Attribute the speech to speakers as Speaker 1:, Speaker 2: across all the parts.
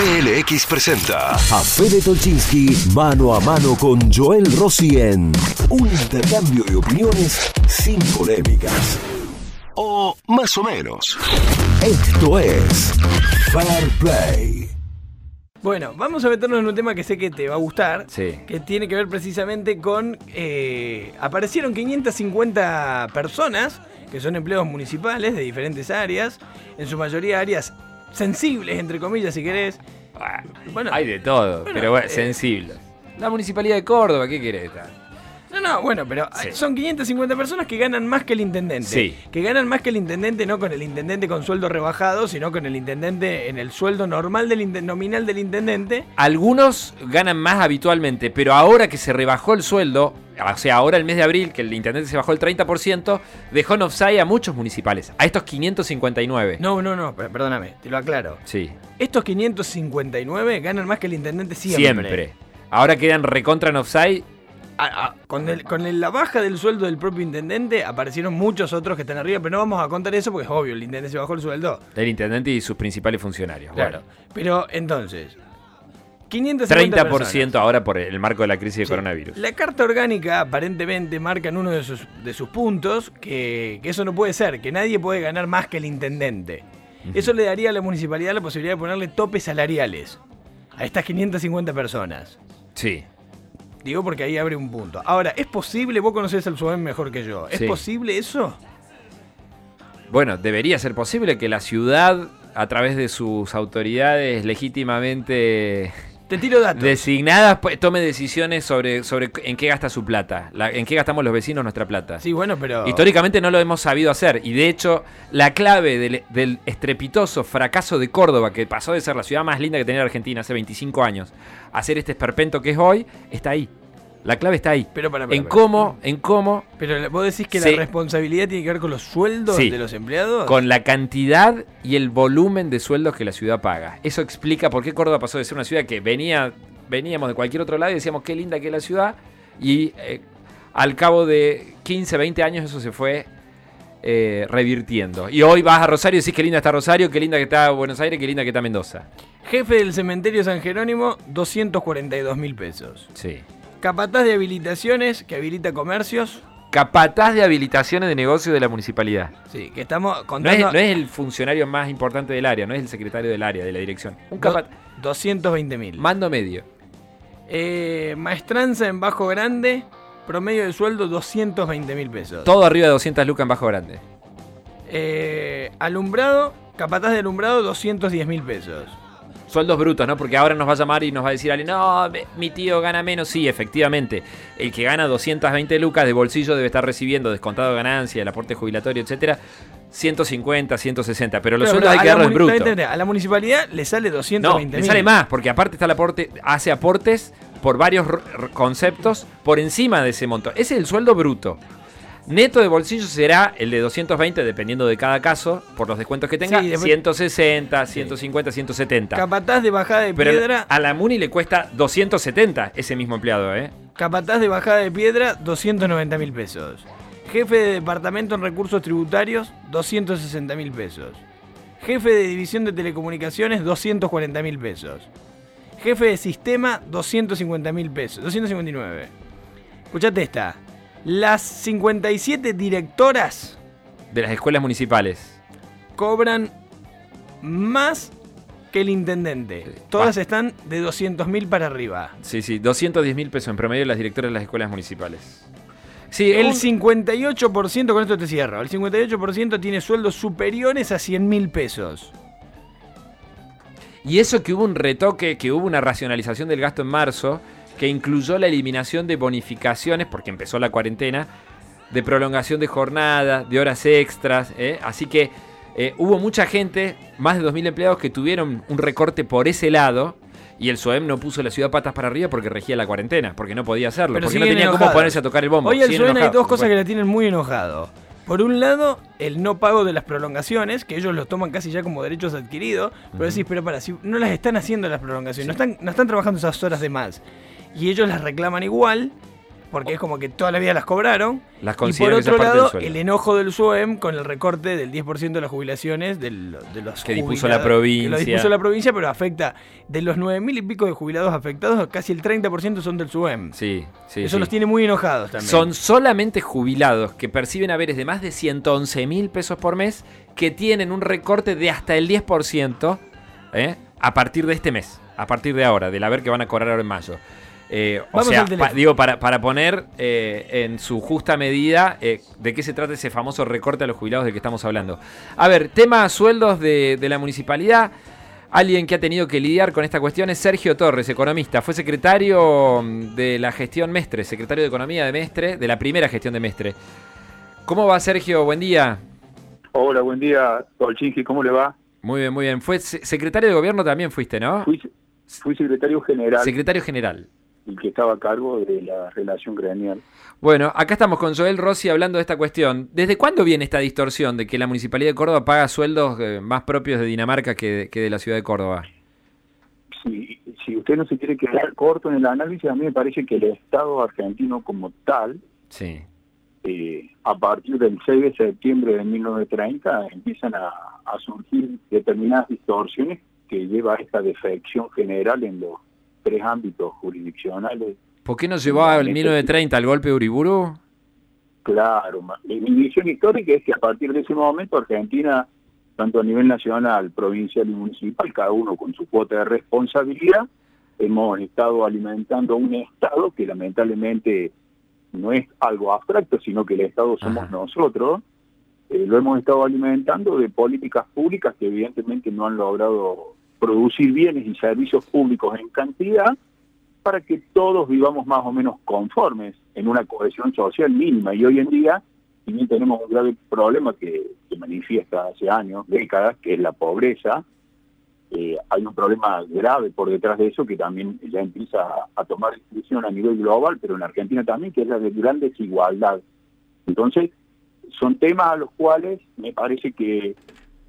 Speaker 1: PLX presenta
Speaker 2: A Fede Tolchinsky mano a mano con Joel Rossi en un intercambio de opiniones sin polémicas.
Speaker 1: o más o menos.
Speaker 2: Esto es Fair Play.
Speaker 3: Bueno, vamos a meternos en un tema que sé que te va a gustar.
Speaker 4: Sí.
Speaker 3: Que tiene que ver precisamente con. eh, aparecieron 550 personas que son empleados municipales de diferentes áreas, en su mayoría áreas sensibles, entre comillas, si querés. Bueno,
Speaker 4: Hay de todo,
Speaker 3: bueno,
Speaker 4: pero bueno,
Speaker 3: eh,
Speaker 4: sensible. La municipalidad de Córdoba, ¿qué querés?
Speaker 3: No, no, bueno, pero
Speaker 4: Sí.
Speaker 3: son 550 personas que ganan más que el intendente.
Speaker 4: Sí.
Speaker 3: Que ganan más que el intendente, no con el intendente con sueldo rebajado, sino con el intendente en el sueldo normal del nominal del intendente.
Speaker 4: Algunos ganan más habitualmente, pero ahora que se rebajó el sueldo, o sea, ahora el mes de abril, que el intendente se bajó el 30%, dejó en offside a muchos municipales, a estos 559.
Speaker 3: No, no, no, per- perdóname, te lo aclaro.
Speaker 4: Sí,
Speaker 3: Estos 559 ganan más que el intendente siempre.
Speaker 4: siempre. Ahora quedan recontra en offside.
Speaker 3: A- a- con el- con el- la baja del sueldo del propio intendente aparecieron muchos otros que están arriba, pero no vamos a contar eso porque es obvio, el intendente se bajó el sueldo.
Speaker 4: El intendente y sus principales funcionarios.
Speaker 3: Claro.
Speaker 4: Bueno,
Speaker 3: Pero entonces, 550
Speaker 4: 30%
Speaker 3: personas.
Speaker 4: ahora por el marco de la crisis de
Speaker 3: Sí.
Speaker 4: coronavirus.
Speaker 3: La carta orgánica aparentemente marca en uno de sus, de sus puntos que, que eso no puede ser, que nadie puede ganar más que el intendente. Eso le daría a la municipalidad la posibilidad de ponerle topes salariales a estas 550 personas.
Speaker 4: Sí.
Speaker 3: Digo porque ahí abre un punto. Ahora, ¿es posible? Vos conocés al SUBEM mejor que yo. ¿Es
Speaker 4: Sí.
Speaker 3: posible eso?
Speaker 4: Bueno, debería ser posible que la ciudad, a través de sus autoridades legítimamente
Speaker 3: Te tiro datos.
Speaker 4: designadas, pues, tome decisiones sobre, sobre en qué gasta su plata, la- en qué gastamos los vecinos nuestra plata.
Speaker 3: Sí, bueno, pero...
Speaker 4: Históricamente no lo hemos sabido hacer y de hecho la clave del, del estrepitoso fracaso de Córdoba, que pasó de ser la ciudad más linda que tenía Argentina hace 25 años, a ser este esperpento que es hoy, está ahí. La clave está ahí.
Speaker 3: Pero para, para,
Speaker 4: en
Speaker 3: para.
Speaker 4: cómo, en cómo,
Speaker 3: Pero vos decís que la responsabilidad tiene que ver con los sueldos
Speaker 4: Sí.
Speaker 3: de los empleados.
Speaker 4: con la cantidad y el volumen de sueldos que la ciudad paga. Eso explica por qué Córdoba pasó de ser una ciudad que venía, veníamos de cualquier otro lado y decíamos qué linda que es la ciudad y eh, al cabo de 15, 20 años eso se fue eh, revirtiendo. Y hoy vas a Rosario y decís qué linda está Rosario, qué linda que está Buenos Aires, qué linda que está Mendoza.
Speaker 3: Jefe del cementerio San Jerónimo, 242 mil pesos.
Speaker 4: Sí.
Speaker 3: Capataz de habilitaciones, que habilita comercios.
Speaker 4: Capataz de habilitaciones de negocio de la municipalidad.
Speaker 3: Sí, que estamos
Speaker 4: No es,
Speaker 3: contando.
Speaker 4: no es el funcionario más importante del área, no es el secretario del área, de la dirección. Un
Speaker 3: do-
Speaker 4: capat-
Speaker 3: 220 mil.
Speaker 4: mando medio.
Speaker 3: Eh, maestranza en Bajo Grande, promedio de sueldo 220 mil pesos.
Speaker 4: Todo arriba de 200 lucas en Bajo Grande.
Speaker 3: Eh, alumbrado, capataz de alumbrado, 210 mil pesos.
Speaker 4: Sueldos brutos, ¿no? Porque ahora nos va a llamar y nos va a decir alguien, no, mi tío gana menos. Sí, efectivamente. El que gana 220 lucas de bolsillo debe estar recibiendo descontado de ganancia, el aporte jubilatorio, etcétera, 150, 160. Pero los sueldos hay que
Speaker 3: a la
Speaker 4: darlos en bruto.
Speaker 3: A la municipalidad le sale
Speaker 4: No,
Speaker 3: 220
Speaker 4: le
Speaker 3: mil.
Speaker 4: sale más, porque aparte está el aporte, hace aportes por varios conceptos por encima de ese monto. Ese es el sueldo bruto. Neto de bolsillo será el de 220, dependiendo de cada caso, por los descuentos que tenga,
Speaker 3: Sí, después-
Speaker 4: 160, 150, 170.
Speaker 3: Capataz de bajada de
Speaker 4: Pero
Speaker 3: piedra,
Speaker 4: a la Muni le cuesta 270 ese mismo empleado, ¿eh?
Speaker 3: capataz de bajada de piedra, 290 mil pesos. Jefe de departamento en recursos tributarios, 260 mil pesos. Jefe de división de telecomunicaciones, 240 mil pesos. Jefe de sistema, 250 mil pesos. 259. Escuchate esta. Las 57 directoras
Speaker 4: De las escuelas municipales.
Speaker 3: cobran más que el intendente. Todas están de 200 mil para arriba.
Speaker 4: Sí, sí, 210 mil pesos en promedio las directoras de las escuelas municipales. Sí,
Speaker 3: El
Speaker 4: un-
Speaker 3: 58%, con esto te cierro, el 58% tiene sueldos superiores a 100 mil pesos.
Speaker 4: Y eso que hubo un retoque, que hubo una racionalización del gasto en marzo, que incluyó la eliminación de bonificaciones, porque empezó la cuarentena, de prolongación de jornada, de horas extras. ¿eh? Así que eh, hubo mucha gente, más de 2.000 empleados, que tuvieron un recorte por ese lado. Y el SOEM no puso la ciudad patas para arriba porque regía la cuarentena, porque no podía hacerlo,
Speaker 3: Pero
Speaker 4: porque no tenía cómo ponerse a tocar el bombo.
Speaker 3: Hoy al
Speaker 4: Siguen
Speaker 3: SUEN hay dos cosas que le tienen muy enojado. Por un lado, el no pago de las prolongaciones, que ellos los toman casi ya como derechos adquiridos, pero decís, pero para, si no las están haciendo las prolongaciones, no, están, no están trabajando esas horas de más, y ellos las reclaman igual, porque es como que toda la vida las cobraron.
Speaker 4: Las
Speaker 3: y por otro lado, el enojo del SUEM con el recorte del 10% de las jubilaciones del- de los
Speaker 4: Que dispuso la provincia.
Speaker 3: Que lo dispuso la provincia, pero afecta, de los 9.000 y pico de jubilados afectados, casi el 30% son del SUEM.
Speaker 4: Sí, sí.
Speaker 3: Eso
Speaker 4: sí.
Speaker 3: los tiene muy enojados también.
Speaker 4: Son solamente jubilados que perciben haberes de más de 111 mil pesos por mes que tienen un recorte de hasta el 10% ¿eh? a partir de este mes, a partir de ahora, del haber que van a cobrar ahora en mayo. Eh, o sea,
Speaker 3: al teléfono.
Speaker 4: pa- digo, para, para poner eh, en su justa medida eh, de qué se trata ese famoso recorte a los jubilados del que estamos hablando. A ver, tema sueldos de, de la municipalidad. Alguien que ha tenido que lidiar con esta cuestión es Sergio Torres, economista. Fue secretario mm, de la gestión Mestre, secretario de Economía de Mestre, de la primera gestión de Mestre. ¿Cómo va Sergio? Buen día.
Speaker 5: Hola, buen día, ¿cómo le va?
Speaker 4: Muy bien, muy bien. Fue se- secretario de gobierno también fuiste, ¿no?
Speaker 5: Fui, fui secretario general,
Speaker 4: Secretario general.
Speaker 5: El que estaba a cargo de la relación gremial.
Speaker 4: Bueno, acá estamos con Joel Rossi hablando de esta cuestión. ¿Desde cuándo viene esta distorsión de que la Municipalidad de Córdoba paga sueldos eh, más propios de Dinamarca que, que de la ciudad de Córdoba?
Speaker 5: Si, si usted no se quiere quedar corto en el análisis, a mí me parece que el Estado argentino como tal,
Speaker 4: Sí.
Speaker 5: eh, a partir del 6 de septiembre de 1930, empiezan a, a surgir determinadas distorsiones que lleva a esta defección general en los tres ámbitos jurisdiccionales
Speaker 4: ¿Por qué nos llevó al
Speaker 5: Este-
Speaker 4: 1930 al golpe de Uriburu?
Speaker 5: Claro, mi mi visión histórica es que a partir de ese momento Argentina, tanto a nivel nacional, provincial y municipal, cada uno con su cuota de responsabilidad, hemos estado alimentando un Estado que lamentablemente no es algo abstracto, sino que el Estado somos
Speaker 4: Ajá.
Speaker 5: nosotros. Eh, lo hemos estado alimentando de políticas públicas que evidentemente no han logrado producir bienes y servicios públicos en cantidad para que todos vivamos más o menos conformes en una cohesión social mínima. Y hoy en día, bien tenemos un grave problema que se manifiesta hace años, décadas, que es la pobreza, eh, hay un problema grave por detrás de eso que también ya empieza a, a tomar discusión a nivel global, pero en Argentina también, que es la de gran desigualdad. Entonces, son temas a los cuales me parece que,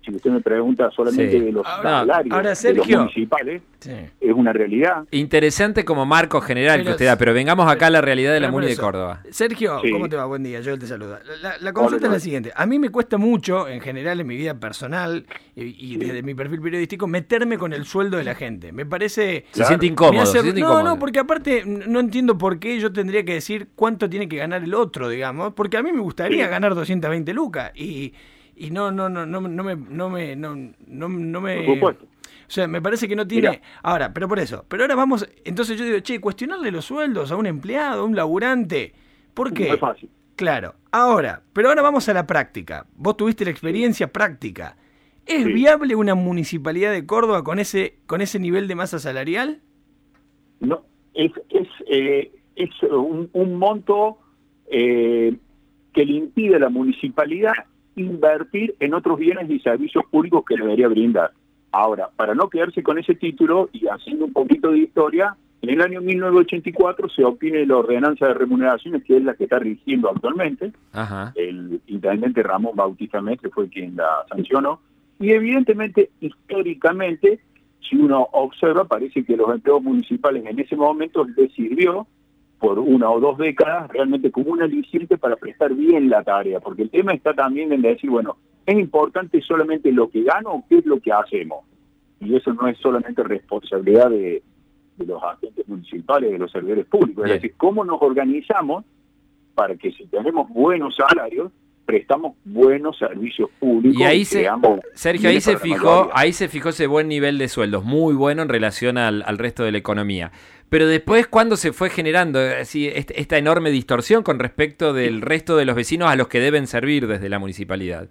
Speaker 5: si usted me pregunta solamente
Speaker 4: Sí.
Speaker 5: de los
Speaker 3: Ahora-
Speaker 5: salarios
Speaker 3: ahora,
Speaker 5: de los municipales,
Speaker 3: Sí.
Speaker 5: es una realidad.
Speaker 4: Interesante como marco general que usted da, pero vengamos acá a la realidad de la Muni de Córdoba.
Speaker 3: Sergio,
Speaker 5: Sí.
Speaker 3: ¿cómo te va? Buen día, yo te saluda. La, la- la consulta
Speaker 5: Hola,
Speaker 3: es la siguiente. A mí me cuesta mucho, en general, en mi vida personal y, y desde mi perfil periodístico, meterme con el sueldo de la gente. Me parece...
Speaker 4: Se siente incómodo,
Speaker 3: hace-
Speaker 4: se siente
Speaker 3: no,
Speaker 4: incómodo.
Speaker 3: no, porque aparte no entiendo por qué yo tendría que decir cuánto tiene que ganar el otro, digamos, porque a mí me gustaría
Speaker 5: Sí.
Speaker 3: ganar 220 lucas y, y no, no, no, no, no me, no me, no, no, no me,
Speaker 5: Por supuesto.
Speaker 3: o sea, me parece que no tiene.
Speaker 5: Mirá.
Speaker 3: Ahora, pero por eso. Pero ahora vamos. Entonces yo digo, che, cuestionarle los sueldos a un empleado, a un laburante. ¿Por qué?
Speaker 5: No es fácil.
Speaker 3: Claro. Ahora, pero ahora vamos a la práctica. Vos tuviste la experiencia práctica. ¿Es
Speaker 5: Sí.
Speaker 3: viable una municipalidad de Córdoba con ese, con ese nivel de masa salarial?
Speaker 5: No, es, es, eh, es un, un monto eh, que le impide a la municipalidad invertir en otros bienes y servicios públicos que debería brindar. Ahora, para no quedarse con ese título y haciendo un poquito de historia, en el año 1984 se obtiene la ordenanza de remuneraciones, que es la que está rigiendo actualmente.
Speaker 4: Ajá.
Speaker 5: El intendente Ramón Bautista Mestre fue quien la sancionó. Y evidentemente, históricamente, si uno observa, parece que los empleados municipales en ese momento les sirvió por una o dos décadas realmente como un aliciente para prestar bien la tarea, porque el tema está también en decir, bueno, ¿es importante solamente lo que gano o qué es lo que hacemos? Y eso no es solamente responsabilidad de, de los agentes municipales, de los servidores públicos,
Speaker 4: Bien.
Speaker 5: es decir, cómo nos organizamos para que si tenemos buenos salarios, prestamos buenos servicios públicos.
Speaker 4: Y ahí se, Sergio, ahí se fijó, ahí se fijó ese buen nivel de sueldos, muy bueno en relación al, al resto de la economía. Pero después, ¿cuándo se fue generando eh, así, esta enorme distorsión con respecto del resto de los vecinos a los que deben servir desde la municipalidad?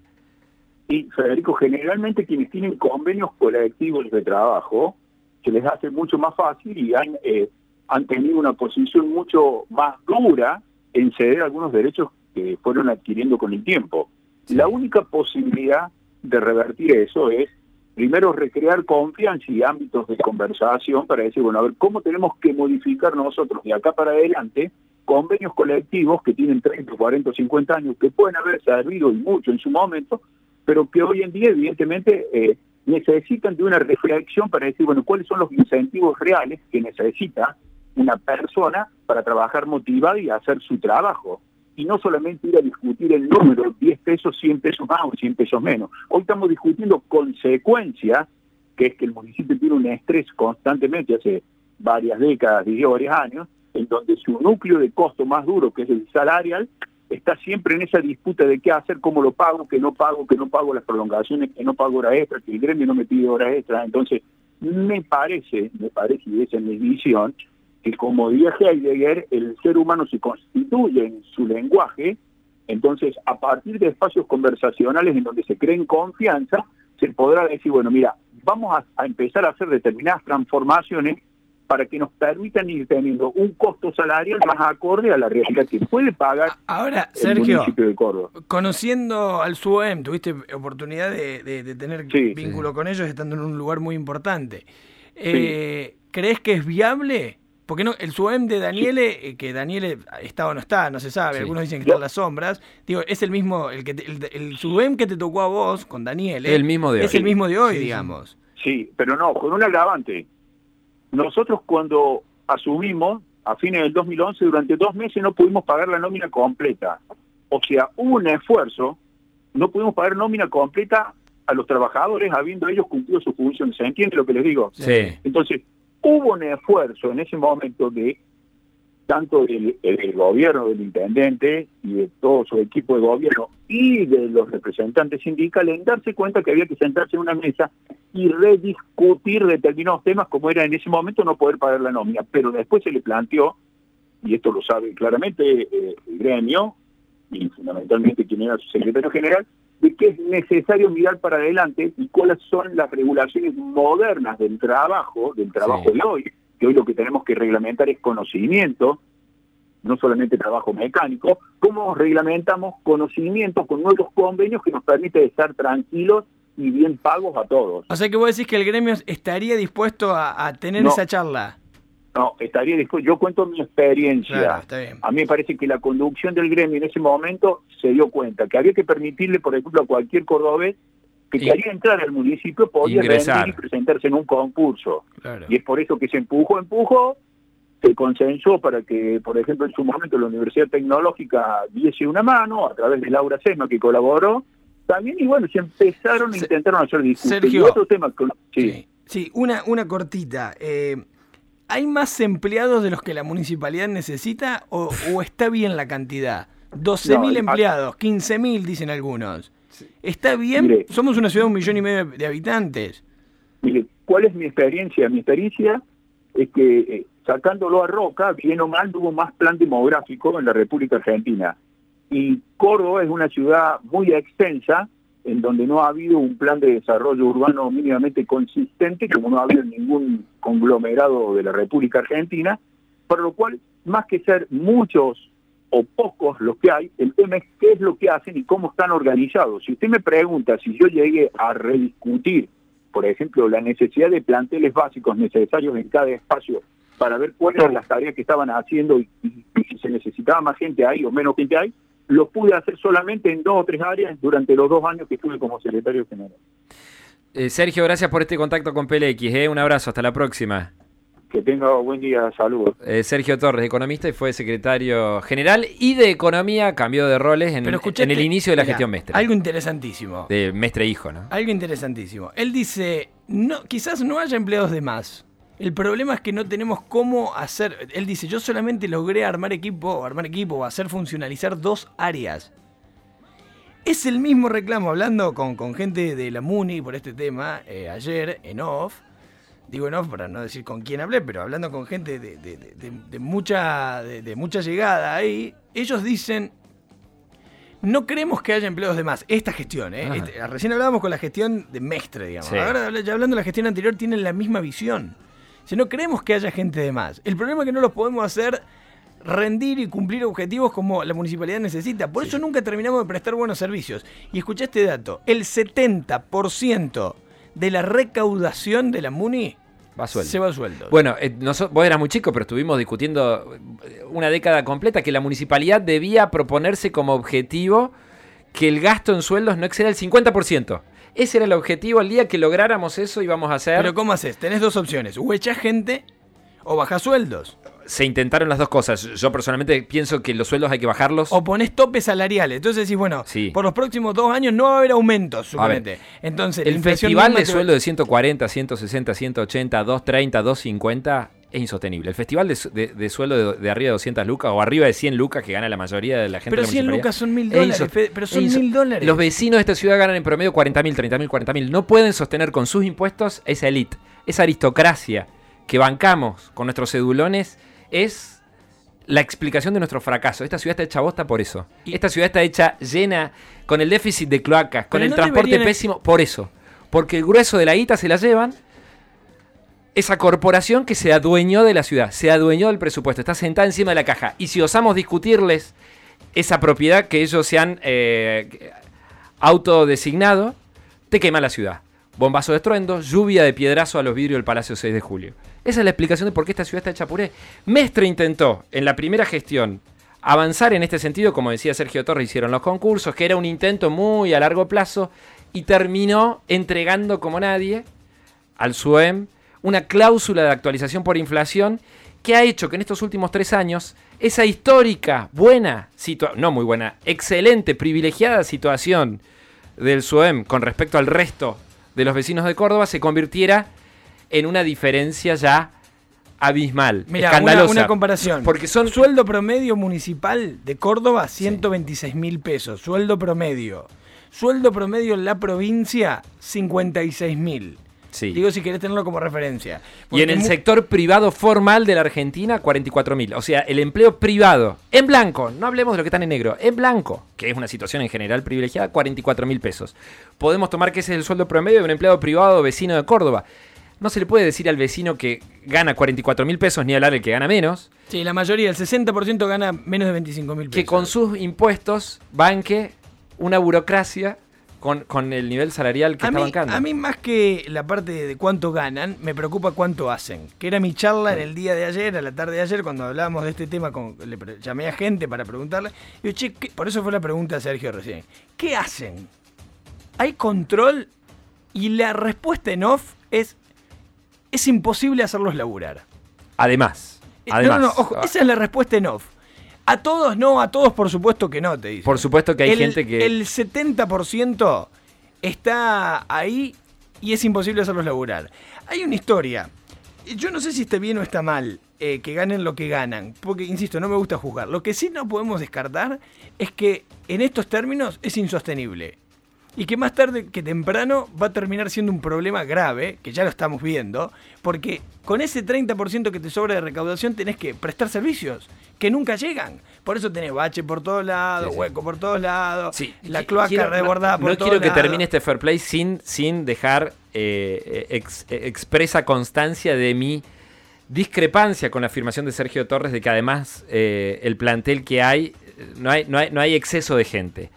Speaker 5: Y Federico, generalmente quienes tienen convenios colectivos de trabajo, se les hace mucho más fácil y han, eh, han tenido una posición mucho más dura en ceder algunos derechos que fueron adquiriendo con el tiempo. La única posibilidad de revertir eso es, primero, recrear confianza y ámbitos de conversación para decir, bueno, a ver, ¿cómo tenemos que modificar nosotros de acá para adelante convenios colectivos que tienen 30, 40, 50 años, que pueden haber servido y mucho en su momento, pero que hoy en día evidentemente eh, necesitan de una reflexión para decir, bueno, cuáles son los incentivos reales que necesita una persona para trabajar motivada y hacer su trabajo. Y no solamente ir a discutir el número, 10 pesos, 100 pesos más o 100 pesos menos. Hoy estamos discutiendo consecuencias, que es que el municipio tiene un estrés constantemente hace varias décadas, diría varios años, en donde su núcleo de costo más duro, que es el salarial, está siempre en esa disputa de qué hacer, cómo lo pago, que no pago, que no pago las prolongaciones, que no pago horas extras, que el gremio no me pide horas extras. Entonces, me parece, me parece, y esa es mi visión, que como diría Heidegger, el ser humano se constituye en su lenguaje, entonces a partir de espacios conversacionales en donde se creen confianza, se podrá decir, bueno, mira, vamos a, a empezar a hacer determinadas transformaciones para que nos permitan ir teniendo un costo salarial más acorde a la realidad que puede pagar
Speaker 3: Ahora,
Speaker 5: el
Speaker 3: Sergio,
Speaker 5: municipio de Córdoba.
Speaker 3: conociendo al SUEM, tuviste oportunidad de, de- de tener
Speaker 5: Sí,
Speaker 3: vínculo con ellos estando en un lugar muy importante. Eh, ¿Crees que es viable? Porque no, el SUEM de Daniele, eh, que Daniele está o no está, no se sabe,
Speaker 4: Sí.
Speaker 3: algunos dicen que está en las sombras. Digo, es el mismo, el que te- el, el SUEM que te tocó a vos con Daniele.
Speaker 4: El mismo de
Speaker 3: Es
Speaker 4: hoy.
Speaker 3: el mismo de hoy, digamos.
Speaker 5: Sí, pero no, con un agravante. Nosotros cuando asumimos, a fines del 2011, durante dos meses no pudimos pagar la nómina completa. O sea, hubo un esfuerzo, no pudimos pagar nómina completa a los trabajadores habiendo ellos cumplido su función. ¿Se entiende lo que les digo?
Speaker 4: Sí.
Speaker 5: Entonces, hubo un esfuerzo en ese momento de tanto del, del gobierno, del intendente y de todo su equipo de gobierno y de los representantes sindicales en darse cuenta que había que sentarse en una mesa y rediscutir determinados temas como era en ese momento no poder pagar la nómina. Pero después se le planteó, y esto lo sabe claramente eh, el gremio y fundamentalmente quien era su secretario general, de que es necesario mirar para adelante y cuáles son las regulaciones modernas del trabajo, del trabajo
Speaker 4: Sí.
Speaker 5: de hoy, que hoy lo que tenemos que reglamentar es conocimiento, no solamente trabajo mecánico, cómo reglamentamos conocimiento con nuevos convenios que nos permite estar tranquilos y bien pagos a todos.
Speaker 3: O sea que vos decís que el gremio estaría dispuesto a, a tener
Speaker 5: No.
Speaker 3: esa charla.
Speaker 5: No, estaría dispuesto, yo cuento mi experiencia.
Speaker 3: Claro.
Speaker 5: A mí me parece que la conducción del gremio en ese momento se dio cuenta que había que permitirle, por ejemplo, a cualquier cordobés que
Speaker 4: Y-
Speaker 5: quería entrar al municipio, podía
Speaker 4: Ingresar.
Speaker 5: y presentarse en un concurso.
Speaker 3: Claro.
Speaker 5: Y es por eso que se empujó, empujó, se consensó para que, por ejemplo, en su momento la Universidad Tecnológica diese una mano a través de Laura Sema, que colaboró también, y bueno, se empezaron,
Speaker 3: Se-
Speaker 5: intentaron hacer discusiones.
Speaker 3: Sergio.
Speaker 5: Y otro tema, con- sí.
Speaker 3: Sí, sí, una, una cortita. Eh, ¿Hay más empleados de los que la municipalidad necesita o, o está bien la cantidad? 12.000
Speaker 5: No,
Speaker 3: empleados, 15.000 dicen algunos. ¿Está bien?
Speaker 5: Mire.
Speaker 3: Somos una ciudad de un millón y medio de habitantes.
Speaker 5: Mire, ¿cuál es mi experiencia? Mi experiencia es que eh, sacándolo a Roca, bien o mal, hubo más plan demográfico en la República Argentina. Y Córdoba es una ciudad muy extensa, en donde no ha habido un plan de desarrollo urbano mínimamente consistente, como no ha habido en ningún conglomerado de la República Argentina, por lo cual, más que ser muchos o pocos los que hay, el tema es qué es lo que hacen y cómo están organizados. Si usted me pregunta si yo llegué a rediscutir, por ejemplo, la necesidad de planteles básicos necesarios en cada espacio para ver cuáles eran las tareas que estaban haciendo y si se necesitaba más gente ahí o menos gente ahí, lo pude hacer solamente en dos o tres áreas durante los dos años que estuve como secretario general.
Speaker 4: Eh, Sergio, gracias por este contacto con PLX. eh. Un abrazo, hasta la próxima.
Speaker 5: Que tenga buen día, saludos.
Speaker 4: Eh, Sergio Torres, economista y fue secretario general y de economía, cambió de roles en,
Speaker 3: Pero
Speaker 4: en el inicio de la gestión Mestre.
Speaker 3: Algo interesantísimo.
Speaker 4: De Mestre hijo, ¿no?
Speaker 3: Algo interesantísimo. Él dice, no, quizás no haya empleados de más. El problema es que no tenemos cómo hacer. Él dice, yo solamente logré armar equipo, o armar equipo, o hacer funcionalizar dos áreas. Es el mismo reclamo, hablando con, con gente de la MUNI por este tema, eh, ayer en off. Digo en off para no decir con quién hablé, pero hablando con gente de, de- de- de- de mucha, de, mucha llegada ahí, ellos dicen, no creemos que haya empleos de más. Esta gestión, ¿eh? Este, recién hablábamos con la gestión de Mestre, digamos.
Speaker 4: Sí.
Speaker 3: Ahora, ya hablando de la gestión anterior, tienen la misma visión. Si no creemos que haya gente de más. El problema es que no los podemos hacer rendir y cumplir objetivos como la municipalidad necesita. Por eso nunca terminamos de prestar buenos servicios. Y escuché este dato. El 70% de la recaudación de la MUNI
Speaker 4: Va sueldo.
Speaker 3: se va a sueldo.
Speaker 4: Bueno, eh, vos eras muy chico, pero estuvimos discutiendo eh, una década completa que la municipalidad debía proponerse como objetivo que el gasto en sueldos no exceda el 50%. Ese era el objetivo. El día que lográramos eso íbamos a hacer...
Speaker 3: Pero ¿cómo haces? Tenés dos opciones. O echás gente o bajás sueldos.
Speaker 4: se intentaron las dos cosas. Yo personalmente pienso que los sueldos hay que bajarlos.
Speaker 3: O ponés topes salariales. Entonces decís, bueno,
Speaker 4: Sí.
Speaker 3: por los próximos dos años no va a haber aumentos, suponete. Entonces,
Speaker 4: El festival de
Speaker 3: te-
Speaker 4: sueldo de 140, 160, 180, 230, 250 es insostenible. El festival de, de- de sueldo de, de arriba de 200 lucas o arriba de 100 lucas que gana la mayoría de la gente
Speaker 3: Pero
Speaker 4: de la
Speaker 3: 100
Speaker 4: municipalidad,
Speaker 3: lucas son mil
Speaker 4: es
Speaker 3: dólares, pero son mil dólares.
Speaker 4: Los vecinos de esta ciudad ganan en promedio 40 mil, 30 mil, 40 mil. No pueden sostener con sus impuestos esa elite, esa aristocracia que bancamos con nuestros cedulones es la explicación de nuestro fracaso. Esta ciudad está hecha bosta por eso. Esta ciudad está hecha llena con el déficit de cloacas, con
Speaker 3: Pero
Speaker 4: el
Speaker 3: no
Speaker 4: transporte
Speaker 3: deberían-
Speaker 4: pésimo, por eso. Porque el grueso de la guita se la llevan esa corporación que se adueñó de la ciudad, se adueñó del presupuesto, está sentada encima de la caja. Y si osamos discutirles esa propiedad que ellos se han eh, autodesignado, te quema la ciudad. Bombazo de estruendo, lluvia de piedrazo a los vidrios del Palacio 6 de Julio. Esa es la explicación de por qué esta ciudad está hecha puré. Mestre intentó, en la primera gestión, avanzar en este sentido, como decía Sergio Torres, hicieron los concursos, que era un intento muy a largo plazo, y terminó entregando como nadie al SUEM una cláusula de actualización por inflación que ha hecho que en estos últimos tres años esa histórica, buena, no muy buena, excelente, privilegiada situación del SUEM con respecto al resto de los vecinos de Córdoba se convirtiera en una diferencia ya abismal,
Speaker 3: una,
Speaker 4: escandalosa.
Speaker 3: una comparación.
Speaker 4: Porque son
Speaker 3: Sueldo promedio municipal de Córdoba, 126 mil pesos. Sueldo promedio. Sueldo promedio en la provincia, 56 mil.
Speaker 4: Sí.
Speaker 3: Digo si querés tenerlo como referencia.
Speaker 4: Y en el sector privado formal de la Argentina, 44 mil. O sea, el empleo privado, en blanco, no hablemos de lo que están en negro, en blanco, que es una situación en general privilegiada, 44 mil pesos. Podemos tomar que ese es el sueldo promedio de un empleado privado vecino de Córdoba. No se le puede decir al vecino que gana 44 mil pesos ni hablar del que gana menos,
Speaker 3: Sí, la mayoría, el 60% gana menos de 25 mil pesos.
Speaker 4: que con sus impuestos banque una burocracia con, con el nivel salarial que
Speaker 3: a
Speaker 4: está
Speaker 3: mí,
Speaker 4: bancando.
Speaker 3: a mí más que la parte de cuánto ganan, me preocupa cuánto hacen. Que era mi charla en el día de ayer, a la tarde de ayer, cuando hablábamos de este tema, con, le llamé a gente para preguntarle. Y yo, che, ¿qué-?" por eso fue la pregunta de Sergio recién. ¿Qué hacen? ¿Hay control? Y la respuesta en off es, es imposible hacerlos laburar.
Speaker 4: Además,
Speaker 3: Eh,
Speaker 4: además
Speaker 3: no, no, ojo, esa es la respuesta en off. A todos no, a todos por supuesto que no, te dice.
Speaker 4: por supuesto que hay
Speaker 3: el,
Speaker 4: gente que...
Speaker 3: El 70% está ahí y es imposible hacerlos laburar. Hay una historia. Yo no sé si está bien o está mal eh, que ganen lo que ganan, porque, insisto, no me gusta juzgar. Lo que sí no podemos descartar es que en estos términos es insostenible. Y que más tarde que temprano va a terminar siendo un problema grave, que ya lo estamos viendo, porque con ese 30% que te sobra de recaudación tenés que prestar servicios que nunca llegan. Por eso tenés bache por todos lados,
Speaker 4: Sí, sí.
Speaker 3: hueco por todos lados,
Speaker 4: Sí,
Speaker 3: la cloaca
Speaker 4: quiero-
Speaker 3: desbordada
Speaker 4: no,
Speaker 3: por
Speaker 4: no
Speaker 3: todos
Speaker 4: quiero que
Speaker 3: lados.
Speaker 4: termine este fair play sin, sin dejar eh, ex- eh, expresa constancia de mi discrepancia con la afirmación de Sergio Torres de que además eh, el plantel que hay eh, no hay, no hay, no hay exceso de gente.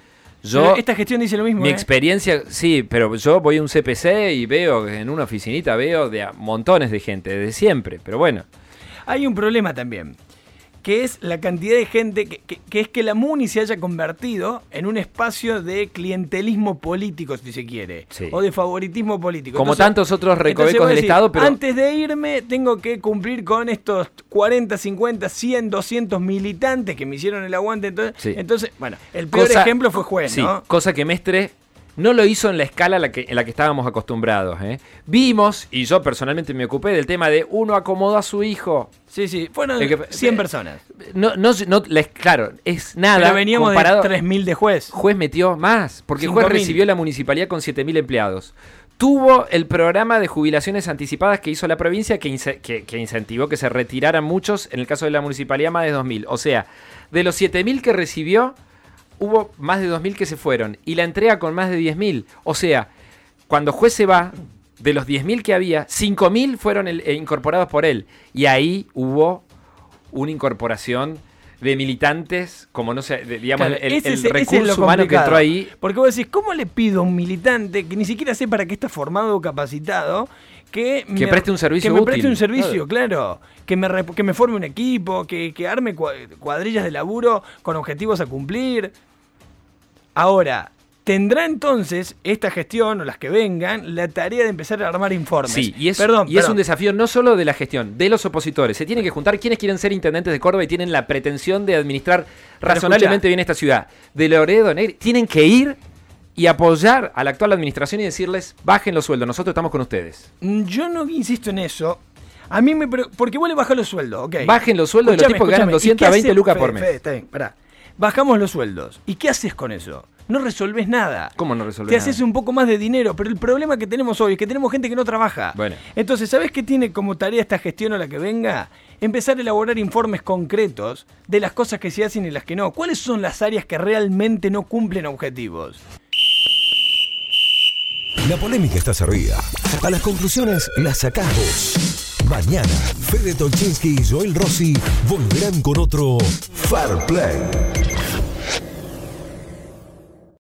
Speaker 4: Yo,
Speaker 3: esta gestión dice lo mismo.
Speaker 4: mi
Speaker 3: ¿eh?
Speaker 4: experiencia, sí, pero yo voy a un CPC y veo en una oficinita, veo de a montones de gente, desde siempre, pero bueno.
Speaker 3: Hay un problema también, que es la cantidad de gente, que, que- que es que la MUNI se haya convertido en un espacio de clientelismo político, si se quiere,
Speaker 4: Sí.
Speaker 3: o de favoritismo político.
Speaker 4: Como tantos otros recovecos del Estado, pero-
Speaker 3: Antes de irme, tengo que cumplir con estos 40, 50, 100, 200 militantes que me hicieron el aguante. Entonces,
Speaker 4: Sí.
Speaker 3: entonces bueno, el peor
Speaker 4: Cosa-
Speaker 3: ejemplo fue juez,
Speaker 4: Sí,
Speaker 3: ¿no?
Speaker 4: cosa que Mestre no lo hizo en la escala a la que, en la que estábamos acostumbrados. ¿eh? Vimos, y yo personalmente me ocupé del tema de uno acomodó a su hijo.
Speaker 3: Sí, sí, fueron
Speaker 4: que-
Speaker 3: 100
Speaker 4: eh,
Speaker 3: personas.
Speaker 4: No, no, no claro, es nada.
Speaker 3: Pero veníamos
Speaker 4: comparado-
Speaker 3: de 3.000 de juez.
Speaker 4: Juez metió más, porque el juez
Speaker 3: 5.000.
Speaker 4: recibió la municipalidad con 7.000 empleados. Tuvo el programa de jubilaciones anticipadas que hizo la provincia que, ince- que- que incentivó que se retiraran muchos, en el caso de la municipalidad más de 2.000. O sea, de los 7.000 que recibió, hubo más de 2.000 que se fueron. Y la entrega con más de 10.000. O sea, cuando juez se va, de los 10.000 que había, 5.000 fueron el- eh, incorporados por él. Y ahí hubo una incorporación de militantes, como no sé, de- digamos,
Speaker 3: Claro,
Speaker 4: el, el recurso humano que entró ahí.
Speaker 3: Porque vos decís, ¿cómo le pido a un militante que ni siquiera sé para qué está formado o capacitado que,
Speaker 4: Que preste un servicio
Speaker 3: que me
Speaker 4: útil?
Speaker 3: preste un servicio, claro, que me que me forme un equipo, que, que arme cua- cuadrillas de laburo con objetivos a cumplir. Ahora, tendrá entonces esta gestión o las que vengan la tarea de empezar a armar informes.
Speaker 4: Sí, y es,
Speaker 3: Perdón,
Speaker 4: y es un desafío no solo de la gestión, de los opositores. Se tienen que juntar quienes quieren ser intendentes de Córdoba y tienen la pretensión de administrar razonablemente
Speaker 3: escuchá.
Speaker 4: bien esta ciudad. De Loredo, Negri, tienen que ir y apoyar a la actual administración y decirles, bajen los sueldos, nosotros estamos con ustedes.
Speaker 3: Mm, Yo no insisto en eso. A mí me... Porque vos le bajás los sueldos, ok.
Speaker 4: Bajen los sueldos de los
Speaker 3: Escuchame,
Speaker 4: tipos que ganan
Speaker 3: escuchame, ¿y qué
Speaker 4: 220
Speaker 3: haces?
Speaker 4: lucas por mes.
Speaker 3: Fede, está bien, pará. Bajamos los sueldos. ¿Y qué haces con eso? No resolves nada.
Speaker 4: ¿Cómo no resolvés
Speaker 3: Te haces un poco más de dinero, pero el problema que tenemos hoy es que tenemos gente que no trabaja.
Speaker 4: Bueno.
Speaker 3: Entonces, ¿sabes qué tiene como tarea esta gestión o la que venga? Empezar a elaborar informes concretos de las cosas que se hacen y las que no. ¿Cuáles son las áreas que realmente no cumplen objetivos?
Speaker 2: La polémica está servida. A las conclusiones las sacás vos. Mañana, Fede Tolchinsky y Joel Rossi volverán con otro Fair Play.